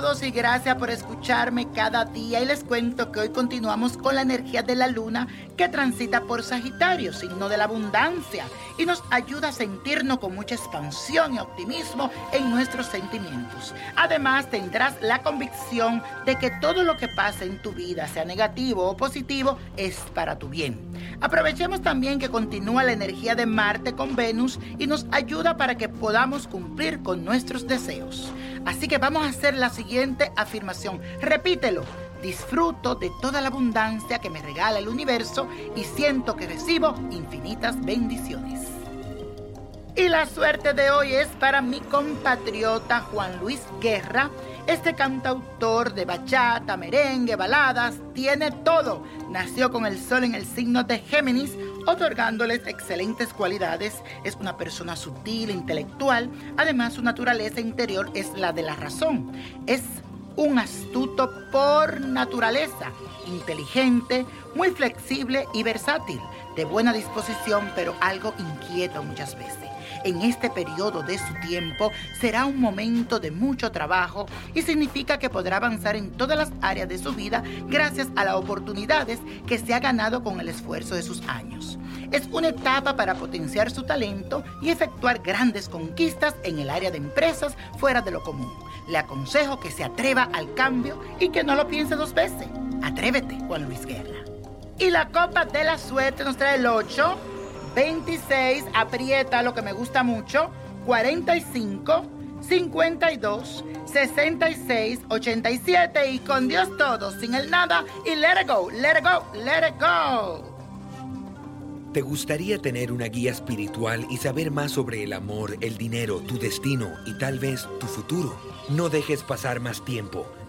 y gracias por escucharme cada día. Y les cuento que hoy continuamos con la energía de la luna que transita por Sagitario, signo de la abundancia, y nos ayuda a sentirnos con mucha expansión y optimismo en nuestros sentimientos. Además, tendrás la convicción de que todo lo que pasa en tu vida, sea negativo o positivo, es para tu bien. Aprovechemos también que continúa la energía de Marte con Venus y nos ayuda para que podamos cumplir con nuestros deseos. Así que vamos a hacer la siguiente afirmación. Repítelo. Disfruto de toda la abundancia que me regala el universo y siento que recibo infinitas bendiciones. Y la suerte de hoy es para mi compatriota Juan Luis Guerra. Este cantautor de bachata, merengue, baladas, tiene todo. Nació con el sol en el signo de Géminis, otorgándoles excelentes cualidades. Es una persona sutil, intelectual. Además, su naturaleza interior es la de la razón. Es un astuto por naturaleza, inteligente, muy flexible y versátil, de buena disposición, pero algo inquieto muchas veces. En este periodo de su tiempo será un momento de mucho trabajo y significa que podrá avanzar en todas las áreas de su vida gracias a las oportunidades que se ha ganado con el esfuerzo de sus años. Es una etapa para potenciar su talento y efectuar grandes conquistas en el área de empresas fuera de lo común. Le aconsejo que se atreva al cambio y que no lo piense dos veces. Atrévete, Juan Luis Guerra. Y la copa de la suerte nos trae el 8, 26, aprieta lo que me gusta mucho, 45, 52, 66, 87 y con Dios todo, sin el nada y let it go, let it go, let it go. ¿Te gustaría tener una guía espiritual y saber más sobre el amor, el dinero, tu destino y tal vez tu futuro? No dejes pasar más tiempo.